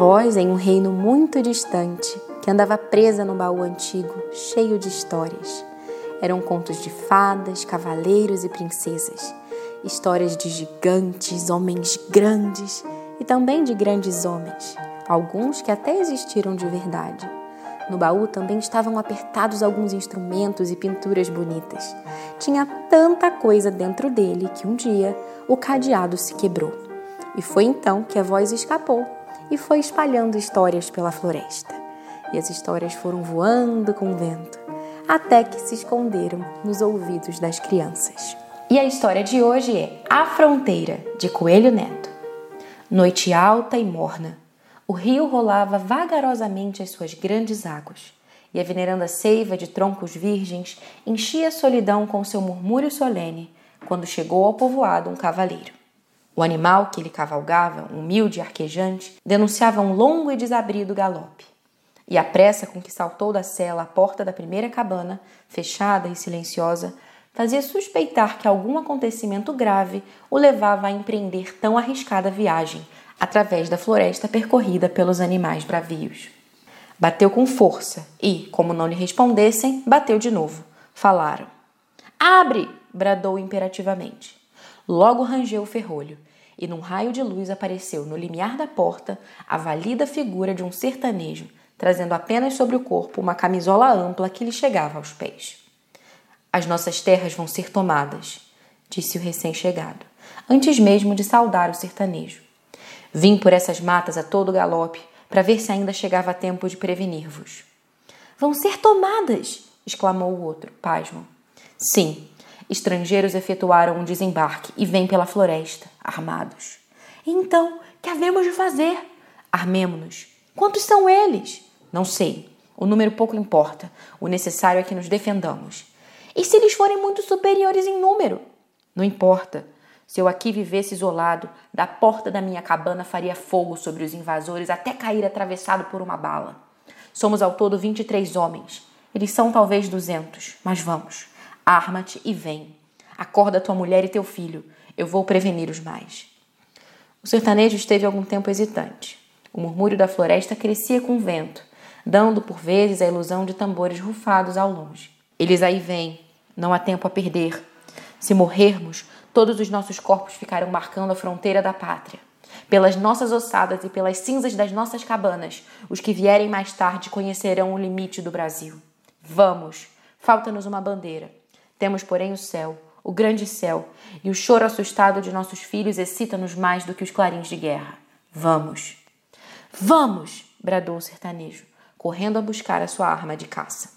voz em um reino muito distante que andava presa num baú antigo cheio de histórias. Eram contos de fadas, cavaleiros e princesas, histórias de gigantes, homens grandes e também de grandes homens, alguns que até existiram de verdade. No baú também estavam apertados alguns instrumentos e pinturas bonitas. Tinha tanta coisa dentro dele que um dia o cadeado se quebrou. E foi então que a voz escapou e foi espalhando histórias pela floresta. E as histórias foram voando com o vento, até que se esconderam nos ouvidos das crianças. E a história de hoje é A Fronteira, de Coelho Neto. Noite alta e morna, o rio rolava vagarosamente as suas grandes águas, e a veneranda seiva de troncos virgens enchia a solidão com seu murmúrio solene quando chegou ao povoado um cavaleiro. O animal que ele cavalgava, humilde e arquejante, denunciava um longo e desabrido galope. E a pressa com que saltou da cela à porta da primeira cabana, fechada e silenciosa, fazia suspeitar que algum acontecimento grave o levava a empreender tão arriscada viagem através da floresta percorrida pelos animais bravios. Bateu com força e, como não lhe respondessem, bateu de novo. Falaram. Abre! bradou imperativamente. Logo rangeu o ferrolho, e num raio de luz apareceu no limiar da porta a valida figura de um sertanejo, trazendo apenas sobre o corpo uma camisola ampla que lhe chegava aos pés. As nossas terras vão ser tomadas, disse o recém-chegado, antes mesmo de saudar o sertanejo. Vim por essas matas a todo galope para ver se ainda chegava tempo de prevenir-vos. Vão ser tomadas! exclamou o outro, pasmo. Sim, estrangeiros efetuaram um desembarque e vêm pela floresta, armados. Então, que havemos de fazer? Armemo-nos. Quantos são eles? Não sei. O número pouco importa. O necessário é que nos defendamos. E se eles forem muito superiores em número? Não importa. Se eu aqui vivesse isolado, da porta da minha cabana faria fogo sobre os invasores até cair atravessado por uma bala. Somos ao todo 23 homens. Eles são talvez 200, mas vamos. Arma-te e vem. Acorda tua mulher e teu filho. Eu vou prevenir os mais. O sertanejo esteve algum tempo hesitante. O murmúrio da floresta crescia com o vento, dando por vezes a ilusão de tambores rufados ao longe. Eles aí vêm. Não há tempo a perder. Se morrermos, Todos os nossos corpos ficarão marcando a fronteira da pátria. Pelas nossas ossadas e pelas cinzas das nossas cabanas, os que vierem mais tarde conhecerão o limite do Brasil. Vamos! Falta-nos uma bandeira. Temos, porém, o céu, o grande céu, e o choro assustado de nossos filhos excita-nos mais do que os clarins de guerra. Vamos! Vamos! bradou o sertanejo, correndo a buscar a sua arma de caça.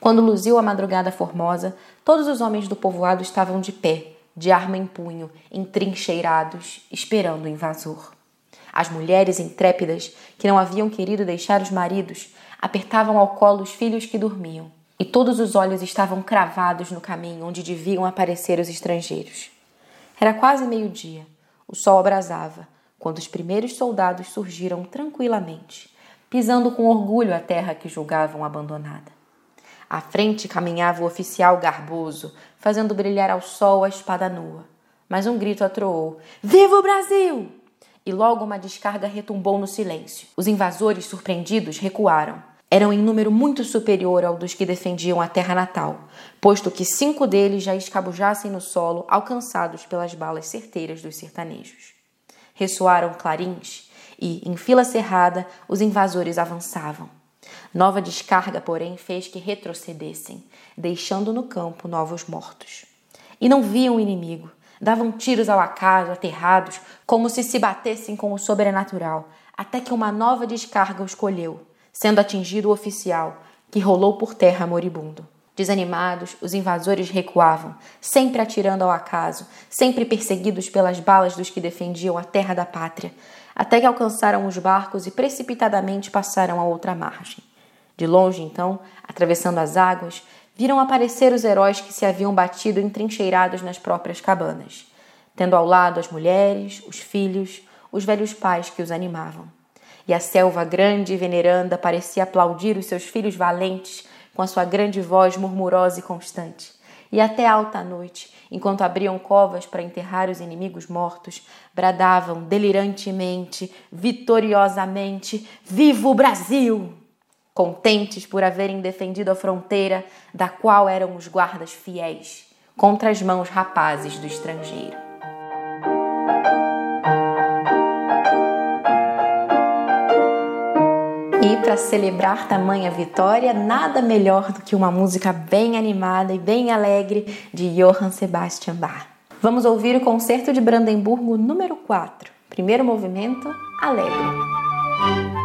Quando luziu a madrugada formosa, todos os homens do povoado estavam de pé, de arma em punho, entrincheirados, esperando o invasor. As mulheres intrépidas, que não haviam querido deixar os maridos, apertavam ao colo os filhos que dormiam, e todos os olhos estavam cravados no caminho onde deviam aparecer os estrangeiros. Era quase meio-dia. O sol abrasava, quando os primeiros soldados surgiram tranquilamente, pisando com orgulho a terra que julgavam abandonada. À frente caminhava o oficial garboso, fazendo brilhar ao sol a espada nua. Mas um grito atroou: Viva o Brasil! E logo uma descarga retumbou no silêncio. Os invasores, surpreendidos, recuaram. Eram em número muito superior ao dos que defendiam a terra natal, posto que cinco deles já escabujassem no solo, alcançados pelas balas certeiras dos sertanejos. Ressoaram clarins e, em fila cerrada, os invasores avançavam. Nova descarga, porém, fez que retrocedessem, deixando no campo novos mortos. E não viam o inimigo. Davam tiros ao acaso, aterrados, como se se batessem com o sobrenatural, até que uma nova descarga os colheu, sendo atingido o oficial, que rolou por terra moribundo. Desanimados, os invasores recuavam, sempre atirando ao acaso, sempre perseguidos pelas balas dos que defendiam a terra da pátria, até que alcançaram os barcos e precipitadamente passaram a outra margem. De longe, então, atravessando as águas, viram aparecer os heróis que se haviam batido entrincheirados nas próprias cabanas, tendo ao lado as mulheres, os filhos, os velhos pais que os animavam. E a selva grande e veneranda parecia aplaudir os seus filhos valentes com a sua grande voz murmurosa e constante. E até alta noite, enquanto abriam covas para enterrar os inimigos mortos, bradavam delirantemente, vitoriosamente: Viva o Brasil! Contentes por haverem defendido a fronteira da qual eram os guardas fiéis contra as mãos rapazes do estrangeiro. E para celebrar tamanha vitória, nada melhor do que uma música bem animada e bem alegre de Johann Sebastian Bach. Vamos ouvir o Concerto de Brandemburgo número 4, primeiro movimento, Alegre.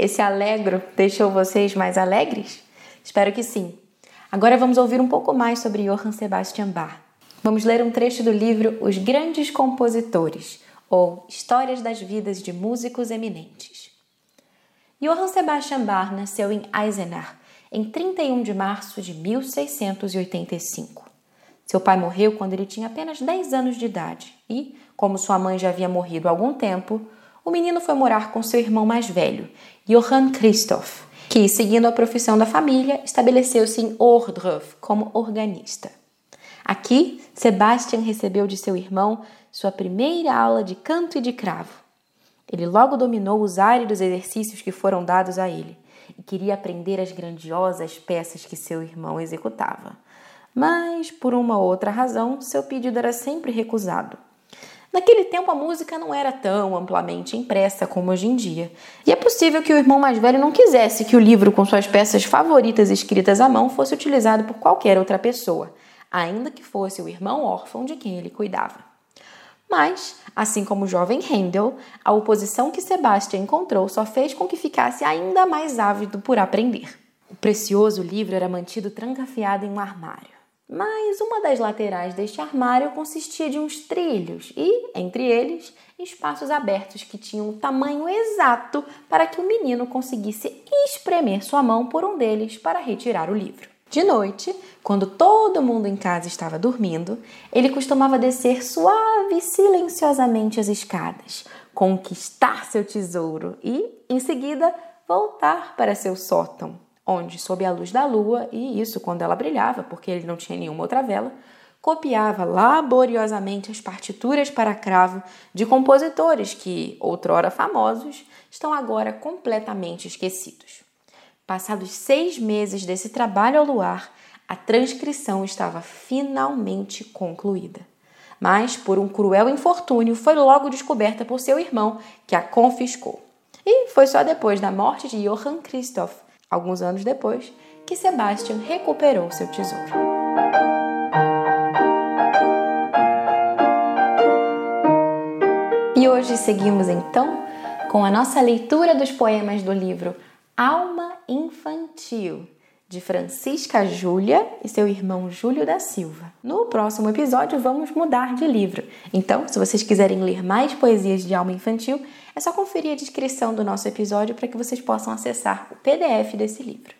Esse alegro deixou vocês mais alegres? Espero que sim. Agora vamos ouvir um pouco mais sobre Johann Sebastian Bach. Vamos ler um trecho do livro Os Grandes Compositores, ou Histórias das Vidas de Músicos Eminentes. Johann Sebastian Bach nasceu em Eisenach em 31 de março de 1685. Seu pai morreu quando ele tinha apenas 10 anos de idade e, como sua mãe já havia morrido há algum tempo, o menino foi morar com seu irmão mais velho, Johann Christoph, que, seguindo a profissão da família, estabeleceu-se em Ohrdruf como organista. Aqui, Sebastian recebeu de seu irmão sua primeira aula de canto e de cravo. Ele logo dominou os áridos exercícios que foram dados a ele e queria aprender as grandiosas peças que seu irmão executava. Mas, por uma outra razão, seu pedido era sempre recusado. Naquele tempo a música não era tão amplamente impressa como hoje em dia, e é possível que o irmão mais velho não quisesse que o livro com suas peças favoritas escritas à mão fosse utilizado por qualquer outra pessoa, ainda que fosse o irmão órfão de quem ele cuidava. Mas, assim como o jovem Handel, a oposição que Sebastian encontrou só fez com que ficasse ainda mais ávido por aprender. O precioso livro era mantido trancafiado em um armário. Mas uma das laterais deste armário consistia de uns trilhos e, entre eles, espaços abertos que tinham o tamanho exato para que o menino conseguisse espremer sua mão por um deles para retirar o livro. De noite, quando todo mundo em casa estava dormindo, ele costumava descer suave e silenciosamente as escadas, conquistar seu tesouro e, em seguida, voltar para seu sótão onde, sob a luz da lua, e isso quando ela brilhava, porque ele não tinha nenhuma outra vela, copiava laboriosamente as partituras para cravo de compositores que, outrora famosos, estão agora completamente esquecidos. Passados seis meses desse trabalho ao luar, a transcrição estava finalmente concluída. Mas, por um cruel infortúnio, foi logo descoberta por seu irmão, que a confiscou. E foi só depois da morte de Johann Christoph alguns anos depois, que Sebastian recuperou seu tesouro. E hoje seguimos então com a nossa leitura dos poemas do livro Alma Infantil, de Francisca Júlia e seu irmão Júlio da Silva. No próximo episódio vamos mudar de livro. Então, se vocês quiserem ler mais poesias de alma infantil, é só conferir a descrição do nosso episódio para que vocês possam acessar o PDF desse livro,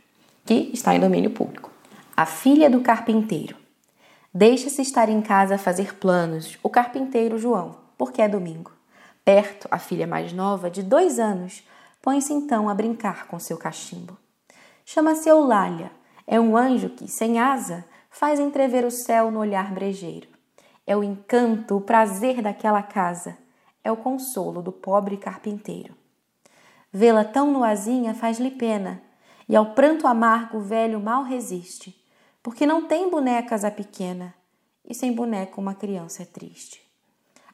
que está em domínio público. A filha do carpinteiro. Deixa-se estar em casa a fazer planos, o carpinteiro João, porque é domingo. Perto, a filha mais nova, de dois anos, põe-se então a brincar com seu cachimbo. Chama-se Eulália. É um anjo que, sem asa, faz entrever o céu no olhar brejeiro. É o encanto, o prazer daquela casa. É o consolo do pobre carpinteiro. Vê-la tão nuazinha faz-lhe pena, e ao pranto amargo o velho mal resiste, porque não tem bonecas a pequena, e sem boneca uma criança é triste.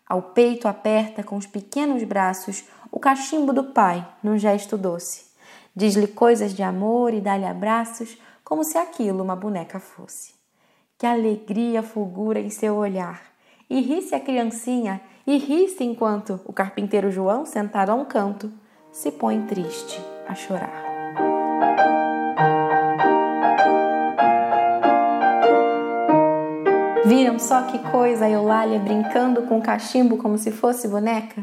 Ao peito aperta com os pequenos braços o cachimbo do pai, num gesto doce. Diz-lhe coisas de amor e dá-lhe abraços, como se aquilo uma boneca fosse. Que alegria fulgura em seu olhar! E ri-se a criancinha, e ri-se enquanto o carpinteiro João, sentado a um canto, se põe triste a chorar. Viram só que coisa a Eulália brincando com o cachimbo como se fosse boneca?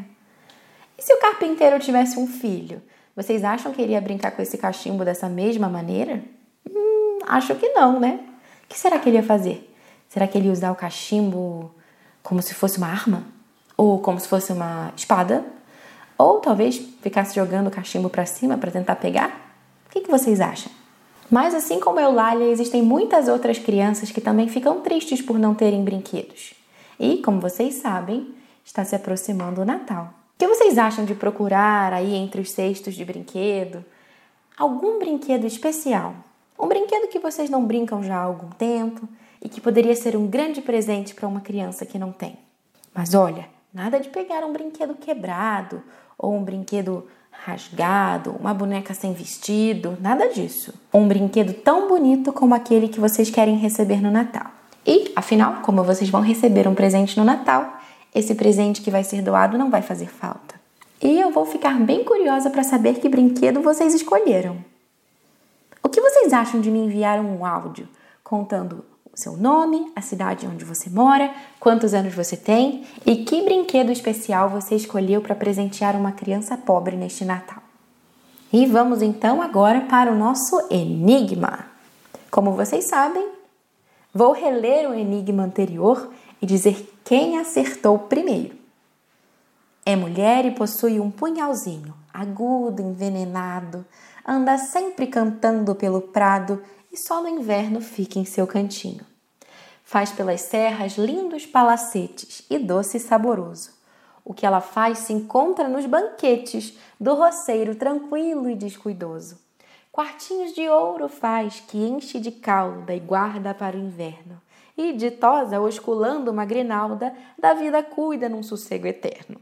E se o carpinteiro tivesse um filho? Vocês acham que ele ia brincar com esse cachimbo dessa mesma maneira? Hum, acho que não, né? O que será que ele ia fazer? Será que ele ia usar o cachimbo como se fosse uma arma? Ou como se fosse uma espada? Ou talvez ficasse jogando o cachimbo para cima para tentar pegar? O que, que vocês acham? Mas assim como Eulália, existem muitas outras crianças que também ficam tristes por não terem brinquedos. E, como vocês sabem, está se aproximando o Natal. O que vocês acham de procurar aí entre os cestos de brinquedo algum brinquedo especial? Um brinquedo que vocês não brincam já há algum tempo e que poderia ser um grande presente para uma criança que não tem. Mas olha, nada de pegar um brinquedo quebrado ou um brinquedo rasgado, uma boneca sem vestido, nada disso. Um brinquedo tão bonito como aquele que vocês querem receber no Natal. E, afinal, como vocês vão receber um presente no Natal, esse presente que vai ser doado não vai fazer falta. E eu vou ficar bem curiosa para saber que brinquedo vocês escolheram. O que vocês acham de me enviar um áudio contando seu nome, a cidade onde você mora, quantos anos você tem e que brinquedo especial você escolheu para presentear uma criança pobre neste Natal? E vamos então agora para o nosso enigma. Como vocês sabem, vou reler o enigma anterior e dizer quem acertou primeiro. É mulher e possui um punhalzinho, agudo, envenenado, anda sempre cantando pelo prado e só no inverno fica em seu cantinho. Faz pelas serras lindos palacetes e doce e saboroso. O que ela faz se encontra nos banquetes do roceiro tranquilo e descuidoso. Quartinhos de ouro faz que enche de calda e guarda para o inverno. E, ditosa, osculando uma grinalda, da vida cuida num sossego eterno.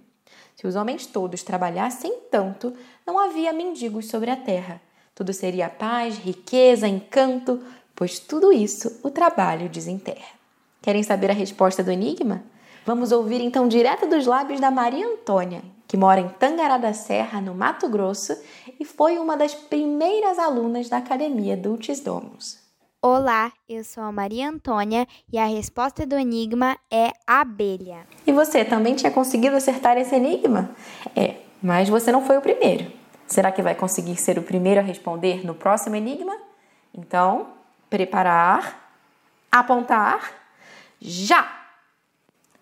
Se os homens todos trabalhassem tanto, não havia mendigos sobre a terra. Tudo seria paz, riqueza, encanto, pois tudo isso o trabalho desenterra. Querem saber a resposta do enigma? Vamos ouvir então direto dos lábios da Maria Antônia, que mora em Tangará da Serra, no Mato Grosso, e foi uma das primeiras alunas da Academia Dulcis Domus. Olá, eu sou a Maria Antônia e a resposta do enigma é abelha. E você também tinha conseguido acertar esse enigma? É, mas você não foi o primeiro. Será que vai conseguir ser o primeiro a responder no próximo enigma? Então, preparar, apontar, já!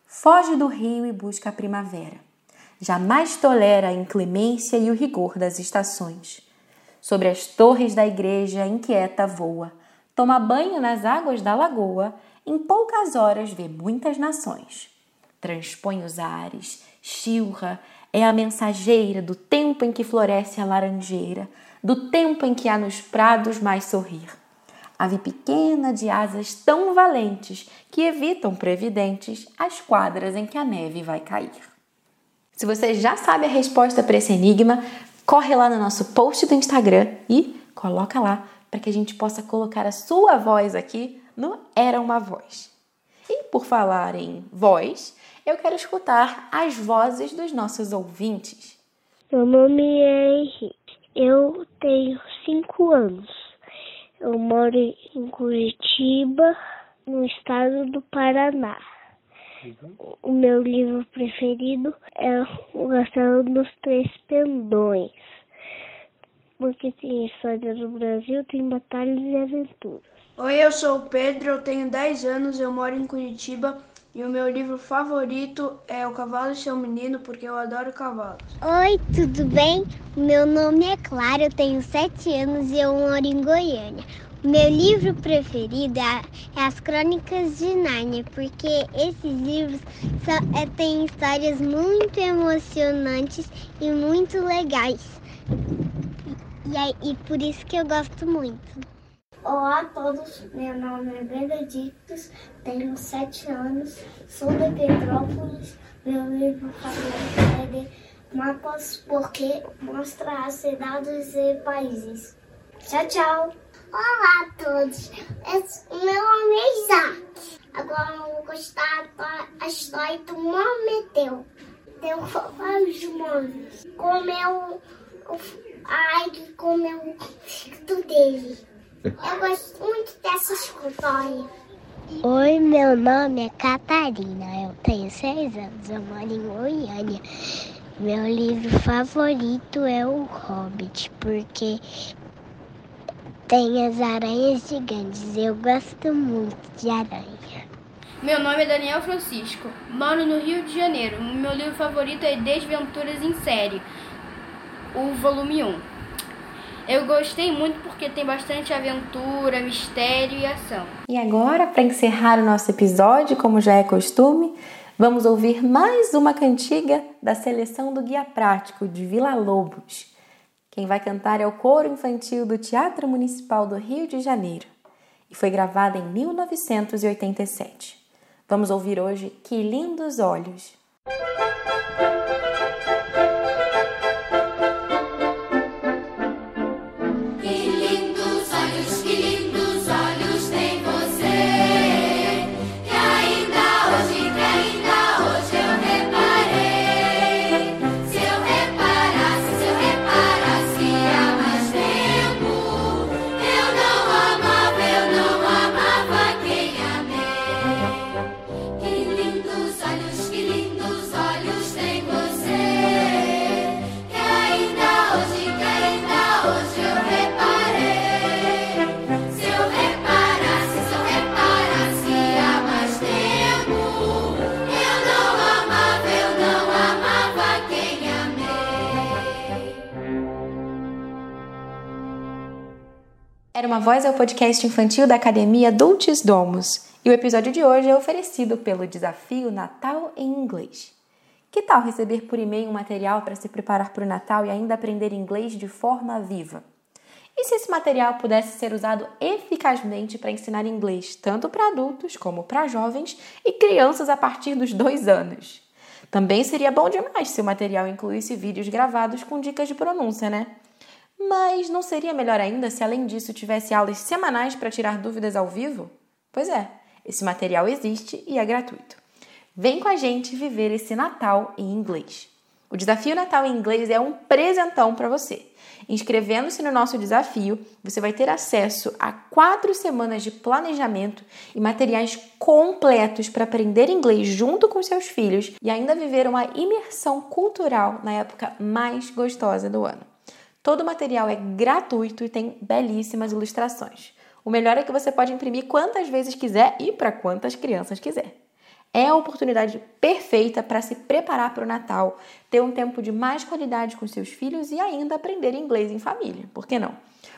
Foge do rio e busca a primavera. Jamais tolera a inclemência e o rigor das estações. Sobre as torres da igreja inquieta voa, toma banho nas águas da lagoa, em poucas horas vê muitas nações. Transpõe os ares, chilra, é a mensageira do tempo em que floresce a laranjeira, do tempo em que há nos prados mais sorrir. Ave pequena de asas tão valentes que evitam previdentes as quadras em que a neve vai cair. Se você já sabe a resposta para esse enigma, corre lá no nosso post do Instagram e coloca lá para que a gente possa colocar a sua voz aqui no Era uma Voz. E por falar em voz, eu quero escutar as vozes dos nossos ouvintes. Meu nome é Henrique. Eu tenho cinco anos. Eu moro em Curitiba, no estado do Paraná. Uhum. O meu livro preferido é O Castelo dos Três Pendões, porque tem história do Brasil, tem batalhas e aventuras. Oi, eu sou o Pedro, eu tenho 10 anos, eu moro em Curitiba e o meu livro favorito é O Cavalo e Seu Menino, porque eu adoro cavalos. Oi, tudo bem? Meu nome é Clara, eu tenho 7 anos e eu moro em Goiânia. Meu livro preferido é, é As Crônicas de Nárnia, porque esses livros são, é, têm histórias muito emocionantes e muito legais. E, e por isso que eu gosto muito. Olá a todos, meu nome é Benedictus, tenho sete anos, sou de Petrópolis. Meu livro favorito é de mapas porque mostra as cidades e países. Tchau, tchau! Olá a todos, meu nome é Isaac. Agora eu vou contar a história do Prometeu. Deu vários humanos. Comeu a águia, comeu o filho dele. Eu gosto muito dessa história. Oi, meu nome é Catarina, eu tenho seis anos, eu moro em Goiânia. Meu livro favorito é O Hobbit, porque tem as aranhas gigantes. Eu gosto muito de aranha. Meu nome é Daniel Francisco, moro no Rio de Janeiro. Meu livro favorito é Desventuras em Série, o volume 1. Eu gostei muito porque tem bastante aventura, mistério e ação. E agora, para encerrar o nosso episódio, como já é costume, vamos ouvir mais uma cantiga da seleção do Guia Prático de Vila Lobos. Quem vai cantar é o coro infantil do Teatro Municipal do Rio de Janeiro e foi gravada em 1987. Vamos ouvir hoje Que Lindos Olhos. Era uma Voz é o podcast infantil da Academia Dulcis Domus e o episódio de hoje é oferecido pelo Desafio Natal em Inglês. Que tal receber por e-mail um material para se preparar para o Natal e ainda aprender inglês de forma viva? E se esse material pudesse ser usado eficazmente para ensinar inglês tanto para adultos como para jovens e crianças a partir dos dois anos? Também seria bom demais se o material incluísse vídeos gravados com dicas de pronúncia, né? Mas não seria melhor ainda se, além disso, tivesse aulas semanais para tirar dúvidas ao vivo? Pois é, esse material existe e é gratuito. Vem com a gente viver esse Natal em inglês. O desafio Natal em inglês é um presentão para você. Inscrevendo-se no nosso desafio, você vai ter acesso a quatro semanas de planejamento e materiais completos para aprender inglês junto com seus filhos e ainda viver uma imersão cultural na época mais gostosa do ano. Todo o material é gratuito e tem belíssimas ilustrações. O melhor é que você pode imprimir quantas vezes quiser e para quantas crianças quiser. É a oportunidade perfeita para se preparar para o Natal, ter um tempo de mais qualidade com seus filhos e ainda aprender inglês em família. Por que não?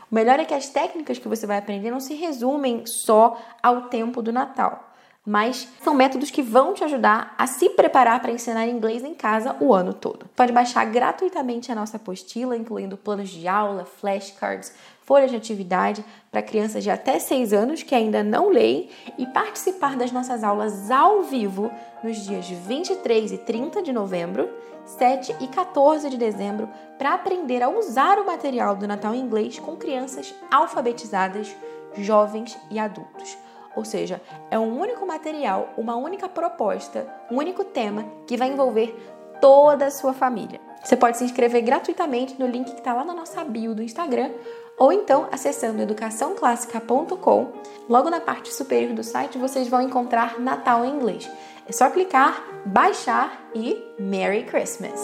O melhor é que as técnicas que você vai aprender não se resumem só ao tempo do Natal mas são métodos que vão te ajudar a se preparar para ensinar inglês em casa o ano todo. Pode baixar gratuitamente a nossa apostila, incluindo planos de aula, flashcards, folhas de atividade para crianças de até 6 anos que ainda não leem e participar das nossas aulas ao vivo nos dias 23 e 30 de novembro, 7 e 14 de dezembro para aprender a usar o material do Natal em inglês com crianças alfabetizadas, jovens e adultos. Ou seja, é um único material, uma única proposta, um único tema que vai envolver toda a sua família. Você pode se inscrever gratuitamente no link que está lá na nossa bio do Instagram ou então acessando educaçãoclássica.com. Logo na parte superior do site vocês vão encontrar Natal em inglês. É só clicar, baixar e Merry Christmas!